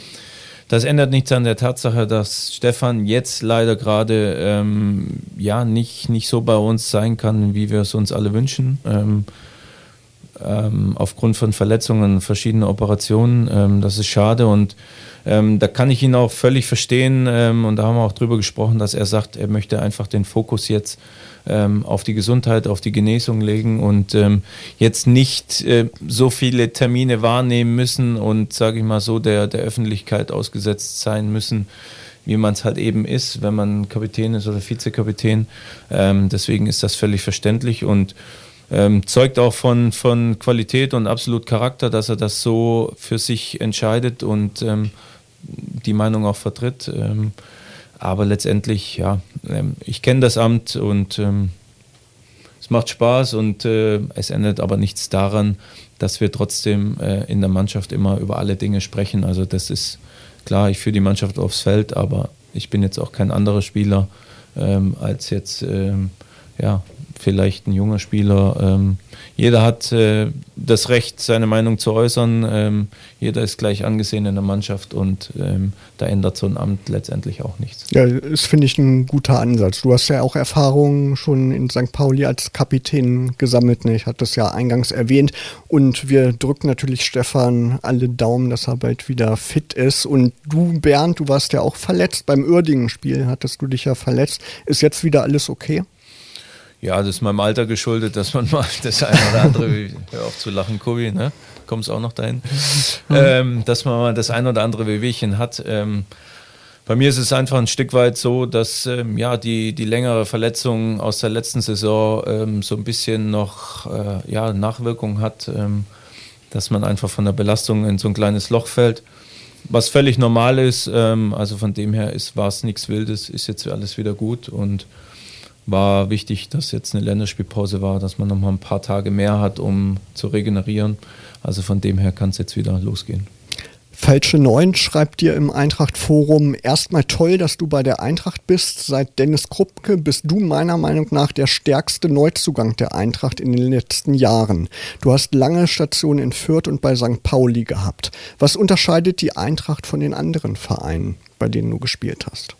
das ändert nichts an der Tatsache, dass Stefan jetzt leider gerade ähm, ja nicht, nicht so bei uns sein kann, wie wir es uns alle wünschen. Ähm, ähm, aufgrund von Verletzungen, verschiedenen Operationen. Ähm, das ist schade und ähm, da kann ich ihn auch völlig verstehen ähm, und da haben wir auch drüber gesprochen, dass er sagt, er möchte einfach den Fokus jetzt ähm, auf die Gesundheit, auf die Genesung legen und ähm, jetzt nicht äh, so viele Termine wahrnehmen müssen und, sage ich mal so, der, der Öffentlichkeit ausgesetzt sein müssen wie man es halt eben ist, wenn man Kapitän ist oder Vizekapitän. Ähm, deswegen ist das völlig verständlich und ähm, zeugt auch von, von Qualität und absolut Charakter, dass er das so für sich entscheidet und ähm, die Meinung auch vertritt. Ähm, aber letztendlich, ja, ähm, ich kenne das Amt und ähm, es macht Spaß und äh, es ändert aber nichts daran, dass wir trotzdem äh, in der Mannschaft immer über alle Dinge sprechen. Also das ist klar, ich führe die Mannschaft aufs Feld, aber ich bin jetzt auch kein anderer Spieler ähm, als jetzt ja, vielleicht ein junger Spieler. Ähm, jeder hat äh, das Recht, seine Meinung zu äußern. Ähm, jeder ist gleich angesehen in der Mannschaft und ähm, da ändert so ein Amt letztendlich auch nichts. Ja, das finde ich ein guter Ansatz. Du hast ja auch Erfahrungen schon in St. Pauli als Kapitän gesammelt. Ne? Ich hatte das ja eingangs erwähnt. Und wir drücken natürlich Stefan alle Daumen, dass er bald wieder fit ist. Und du, Bernd, du warst ja auch verletzt. Beim Uerdingen-Spiel hattest du dich ja verletzt. Ist jetzt wieder alles okay? Ja, das ist meinem Alter geschuldet, dass man [laughs] mal das eine oder andere, [laughs] hör auf zu lachen, Kobi, ne? Kommst auch noch dahin? Mhm. Ähm, dass man mal das eine oder andere Wehwehchen hat. Ähm, bei mir ist es einfach ein Stück weit so, dass ähm, ja, die, die längere Verletzung aus der letzten Saison ähm, so ein bisschen noch äh, ja, Nachwirkung hat, ähm, dass man einfach von der Belastung in so ein kleines Loch fällt. Was völlig normal ist, ähm, also von dem her war es nichts Wildes, ist jetzt alles wieder gut und war wichtig, dass jetzt eine Länderspielpause war, dass man noch mal ein paar Tage mehr hat, um zu regenerieren. Also von dem her kann es jetzt wieder losgehen. Falsche Neun schreibt dir im Eintracht-Forum, erstmal toll, dass du bei der Eintracht bist. Seit Dennis Kruppke bist du meiner Meinung nach der stärkste Neuzugang der Eintracht in den letzten Jahren. Du hast lange Stationen in Fürth und bei St. Pauli gehabt. Was unterscheidet die Eintracht von den anderen Vereinen, bei denen du gespielt hast?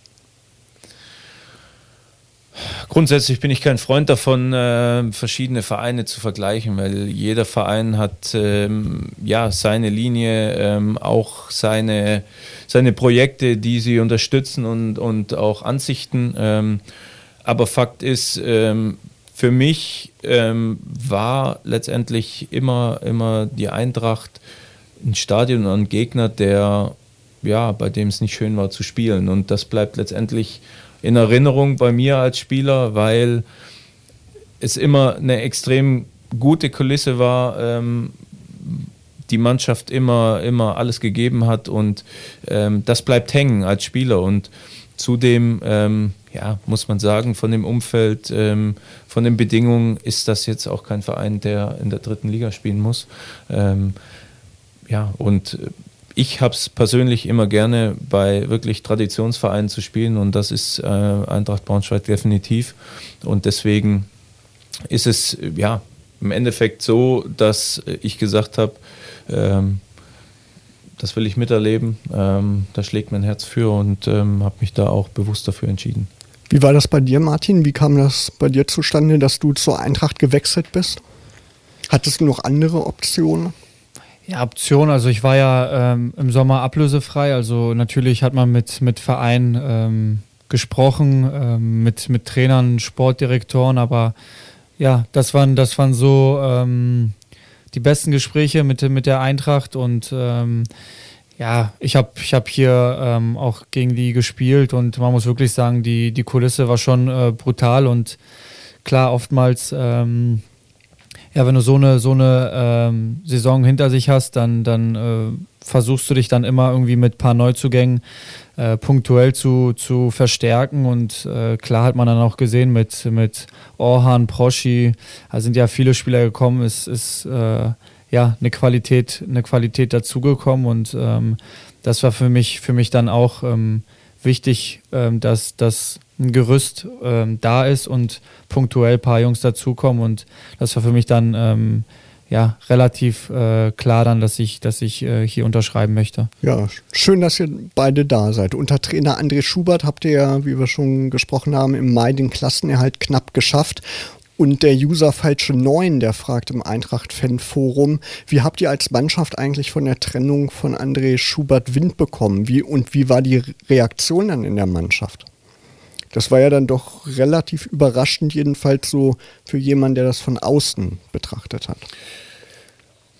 Grundsätzlich bin ich kein Freund davon, äh, verschiedene Vereine zu vergleichen, weil jeder Verein hat ähm, ja seine Linie, ähm, auch seine, seine Projekte, die sie unterstützen und, und auch Ansichten. Ähm, aber Fakt ist, ähm, für mich ähm, war letztendlich immer, immer die Eintracht ein Stadion und ein Gegner, der ja, bei dem es nicht schön war zu spielen. Und das bleibt letztendlich in Erinnerung bei mir als Spieler, weil es immer eine extrem gute Kulisse war, ähm, die Mannschaft immer, immer alles gegeben hat und ähm, das bleibt hängen als Spieler und zudem, ähm, ja, muss man sagen, von dem Umfeld, ähm, von den Bedingungen ist das jetzt auch kein Verein, der in der dritten Liga spielen muss. Ähm, ja, und ich habe es persönlich immer gerne bei wirklich Traditionsvereinen zu spielen und das ist äh, Eintracht Braunschweig definitiv. Und deswegen ist es ja im Endeffekt so, dass ich gesagt habe, ähm, das will ich miterleben. Ähm, da schlägt mein Herz für und ähm, habe mich da auch bewusst dafür entschieden. Wie war das bei dir, Martin? Wie kam das bei dir zustande, dass du zur Eintracht gewechselt bist? Hattest du noch andere Optionen? Ja, Option. Also ich war ja ähm, im Sommer ablösefrei. Also natürlich hat man mit, mit Vereinen ähm, gesprochen, ähm, mit, mit Trainern, Sportdirektoren, aber ja, das waren, das waren so ähm, die besten Gespräche mit, mit der Eintracht und ähm, ja, ich habe ich hab hier ähm, auch gegen die gespielt und man muss wirklich sagen, die, die Kulisse war schon äh, brutal und klar, oftmals ja, wenn du so eine, so eine ähm, Saison hinter sich hast, dann, dann äh, versuchst du dich dann immer irgendwie mit ein paar Neuzugängen äh, punktuell zu, zu verstärken. Und äh, klar hat man dann auch gesehen mit, mit Orhan, Proschi, da sind ja viele Spieler gekommen, es ist äh, ja eine Qualität, eine Qualität dazugekommen und ähm, das war für mich, für mich dann auch ähm, wichtig, ähm, dass, dass ein Gerüst ähm, da ist und punktuell ein paar Jungs dazukommen. Und das war für mich dann ähm, ja, relativ äh, klar dann, dass ich, dass ich äh, hier unterschreiben möchte. Ja, schön, dass ihr beide da seid. Unter Trainer André Schubert habt ihr ja, wie wir schon gesprochen haben, im Mai den Klassenerhalt knapp geschafft. Und der User Falsche 9, der fragt im Eintracht-Fan-Forum, wie habt ihr als Mannschaft eigentlich von der Trennung von André Schubert Wind bekommen? Wie, und wie war die Reaktion dann in der Mannschaft? Das war ja dann doch relativ überraschend, jedenfalls so für jemanden, der das von außen betrachtet hat.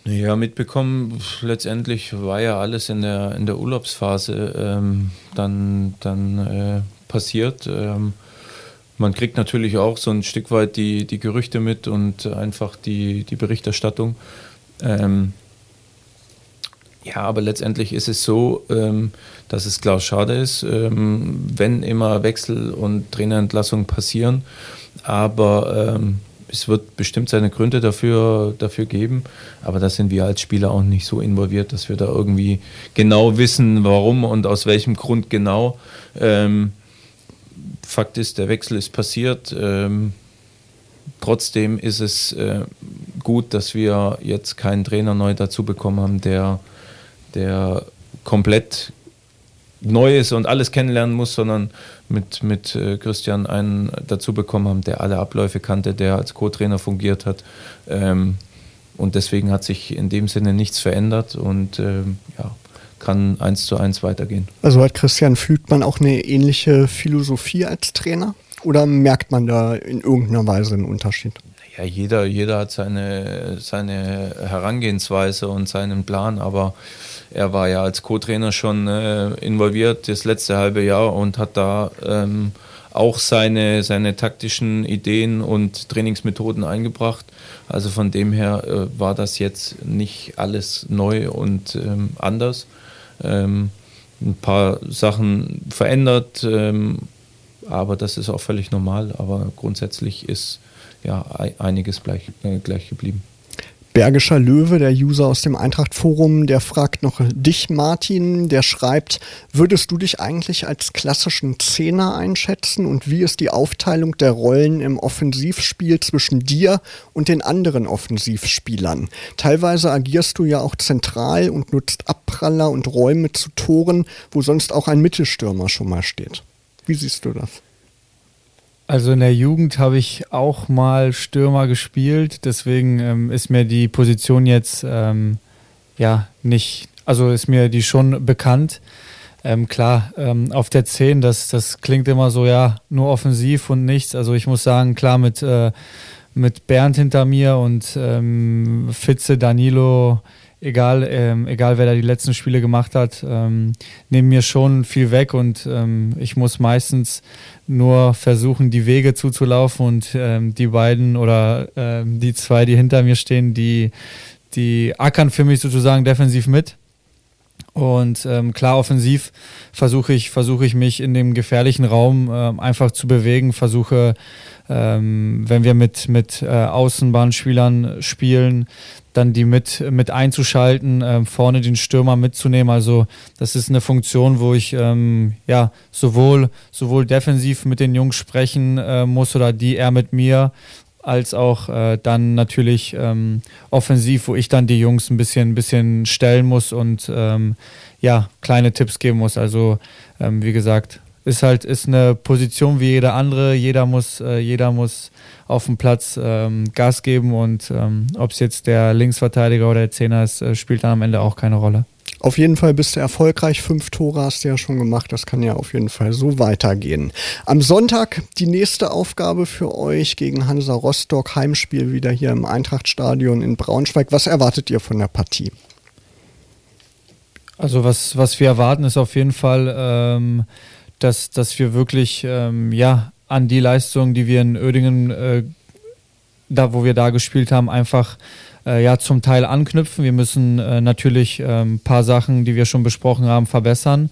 Ja, mitbekommen, letztendlich war ja alles in der, in der Urlaubsphase ähm, dann, dann äh, passiert. Ähm, man kriegt natürlich auch so ein Stück weit die, die Gerüchte mit und einfach die, die Berichterstattung. Ähm, ja, aber letztendlich ist es so, ähm, dass es klar schade ist, ähm, wenn immer Wechsel und Trainerentlassungen passieren. Aber ähm, es wird bestimmt seine Gründe dafür, dafür geben. Aber da sind wir als Spieler auch nicht so involviert, dass wir da irgendwie genau wissen, warum und aus welchem Grund genau. Fakt ist, der Wechsel ist passiert. Trotzdem ist es äh, gut, dass wir jetzt keinen Trainer neu dazu bekommen haben, der der komplett neu ist und alles kennenlernen muss, sondern mit, mit äh, Christian einen dazu bekommen haben, der alle Abläufe kannte, der als Co-Trainer fungiert hat. Ähm, und deswegen hat sich in dem Sinne nichts verändert und ähm, ja, kann eins zu eins weitergehen. Also hat Christian Flügmann auch eine ähnliche Philosophie als Trainer? Oder merkt man da in irgendeiner Weise einen Unterschied? Ja, jeder, jeder hat seine, seine Herangehensweise und seinen Plan, aber er war ja als Co-Trainer schon äh, involviert das letzte halbe Jahr und hat da ähm, auch seine, seine taktischen Ideen und Trainingsmethoden eingebracht. Also von dem her äh, war das jetzt nicht alles neu und ähm, anders. Ähm, ein paar Sachen verändert, ähm, aber das ist auch völlig normal. Aber grundsätzlich ist ja einiges gleich, äh, gleich geblieben. Bergischer Löwe, der User aus dem Eintracht-Forum, der fragt noch dich, Martin, der schreibt, würdest du dich eigentlich als klassischen Zehner einschätzen und wie ist die Aufteilung der Rollen im Offensivspiel zwischen dir und den anderen Offensivspielern? Teilweise agierst du ja auch zentral und nutzt Abpraller und Räume zu Toren, wo sonst auch ein Mittelstürmer schon mal steht. Wie siehst du das? Also in der Jugend habe ich auch mal Stürmer gespielt, deswegen ähm, ist mir die Position jetzt ähm, ja nicht, also ist mir die schon bekannt. Ähm, klar, ähm, auf der 10, das, das klingt immer so, ja, nur offensiv und nichts. Also ich muss sagen, klar, mit, äh, mit Bernd hinter mir und ähm, Fitze, Danilo, egal, ähm, egal wer da die letzten Spiele gemacht hat, ähm, nehmen mir schon viel weg und ähm, ich muss meistens nur versuchen, die Wege zuzulaufen und ähm, die beiden oder ähm, die zwei, die hinter mir stehen, die, die ackern für mich sozusagen defensiv mit. Und ähm, klar, offensiv versuche ich, versuche ich mich in dem gefährlichen Raum ähm, einfach zu bewegen, versuche, ähm, wenn wir mit, mit äh, Außenbahnspielern spielen, dann die mit, mit einzuschalten, äh, vorne den Stürmer mitzunehmen. Also das ist eine Funktion, wo ich ähm, ja sowohl, sowohl defensiv mit den Jungs sprechen äh, muss oder die er mit mir, als auch äh, dann natürlich ähm, offensiv, wo ich dann die Jungs ein bisschen, ein bisschen stellen muss und ähm, ja, kleine Tipps geben muss. Also ähm, wie gesagt, ist halt ist eine Position wie jeder andere. Jeder muss, äh, jeder muss auf dem Platz ähm, Gas geben und ähm, ob es jetzt der Linksverteidiger oder der Zehner ist, äh, spielt dann am Ende auch keine Rolle. Auf jeden Fall bist du erfolgreich. Fünf Tore hast du ja schon gemacht. Das kann ja auf jeden Fall so weitergehen. Am Sonntag die nächste Aufgabe für euch gegen Hansa Rostock. Heimspiel wieder hier im Eintrachtstadion in Braunschweig. Was erwartet ihr von der Partie? Also was, was wir erwarten ist auf jeden Fall, ähm, dass, dass wir wirklich ähm, ja, an die Leistung, die wir in Oerdingen, äh, da wo wir da gespielt haben, einfach äh, ja zum Teil anknüpfen. Wir müssen äh, natürlich ein ähm, paar Sachen, die wir schon besprochen haben, verbessern.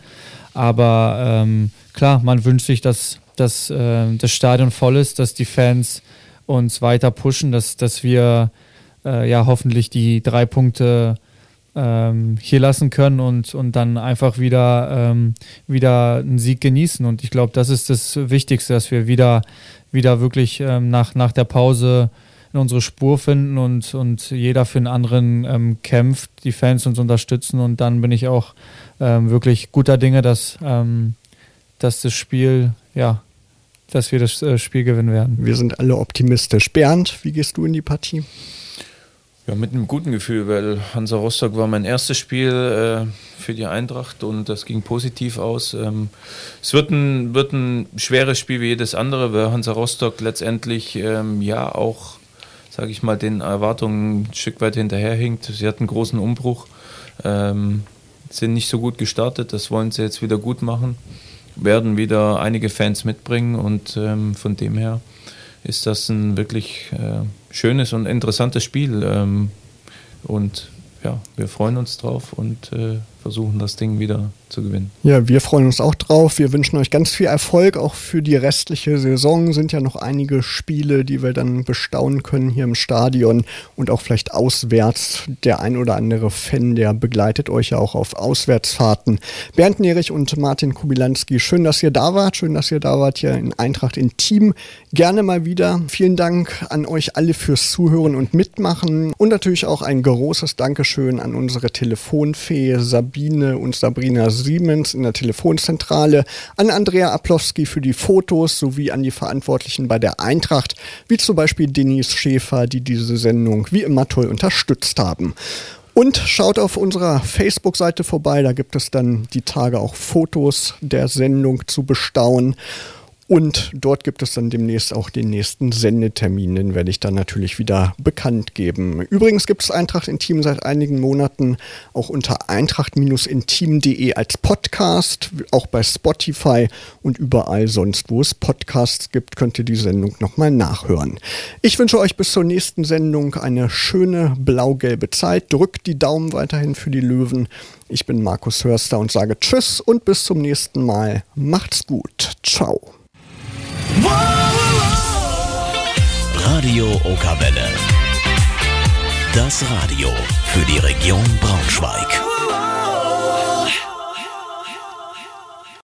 Aber ähm, klar, man wünscht sich, dass, dass äh, das Stadion voll ist, dass die Fans uns weiter pushen, dass, dass wir äh, ja hoffentlich die drei Punkte ähm, hier lassen können und, und dann einfach wieder, ähm, wieder einen Sieg genießen. Und ich glaube, das ist das Wichtigste, dass wir wieder, wieder wirklich ähm, nach, nach der Pause in unsere Spur finden und, und jeder für den anderen ähm, kämpft, die Fans uns unterstützen und dann bin ich auch ähm, wirklich guter Dinge, dass, ähm, dass das Spiel, ja, dass wir das äh, Spiel gewinnen werden. Wir sind alle optimistisch. Bernd, wie gehst du in die Partie? Ja, mit einem guten Gefühl, weil Hansa Rostock war mein erstes Spiel äh, für die Eintracht und das ging positiv aus. Ähm, es wird ein, wird ein schweres Spiel wie jedes andere, weil Hansa Rostock letztendlich ähm, ja auch sage ich mal, den Erwartungen ein Stück weit hinterherhinkt. Sie hatten einen großen Umbruch, ähm, sind nicht so gut gestartet, das wollen sie jetzt wieder gut machen, werden wieder einige Fans mitbringen und ähm, von dem her ist das ein wirklich äh, schönes und interessantes Spiel. Ähm, und ja, wir freuen uns drauf und äh, versuchen, das Ding wieder zu gewinnen. Ja, wir freuen uns auch drauf. Wir wünschen euch ganz viel Erfolg, auch für die restliche Saison. Sind ja noch einige Spiele, die wir dann bestaunen können hier im Stadion und auch vielleicht auswärts. Der ein oder andere Fan, der begleitet euch ja auch auf Auswärtsfahrten. Bernd Nerich und Martin Kubilanski, schön, dass ihr da wart. Schön, dass ihr da wart hier in Eintracht in Team. Gerne mal wieder. Vielen Dank an euch alle fürs Zuhören und Mitmachen. Und natürlich auch ein großes Dankeschön an unsere Telefonfee Sabine und Sabrina Siemens in der Telefonzentrale, an Andrea Aplowski für die Fotos sowie an die Verantwortlichen bei der Eintracht, wie zum Beispiel Denise Schäfer, die diese Sendung wie immer toll unterstützt haben. Und schaut auf unserer Facebook-Seite vorbei, da gibt es dann die Tage auch Fotos der Sendung zu bestaunen. Und dort gibt es dann demnächst auch den nächsten Sendetermin, den werde ich dann natürlich wieder bekannt geben. Übrigens gibt es Eintracht Intim seit einigen Monaten auch unter eintracht-intim.de als Podcast, auch bei Spotify und überall sonst, wo es Podcasts gibt, könnt ihr die Sendung nochmal nachhören. Ich wünsche euch bis zur nächsten Sendung eine schöne blau-gelbe Zeit. Drückt die Daumen weiterhin für die Löwen. Ich bin Markus Hörster und sage Tschüss und bis zum nächsten Mal. Macht's gut. Ciao. Radio Okawelle. Das Radio für die Region Braunschweig.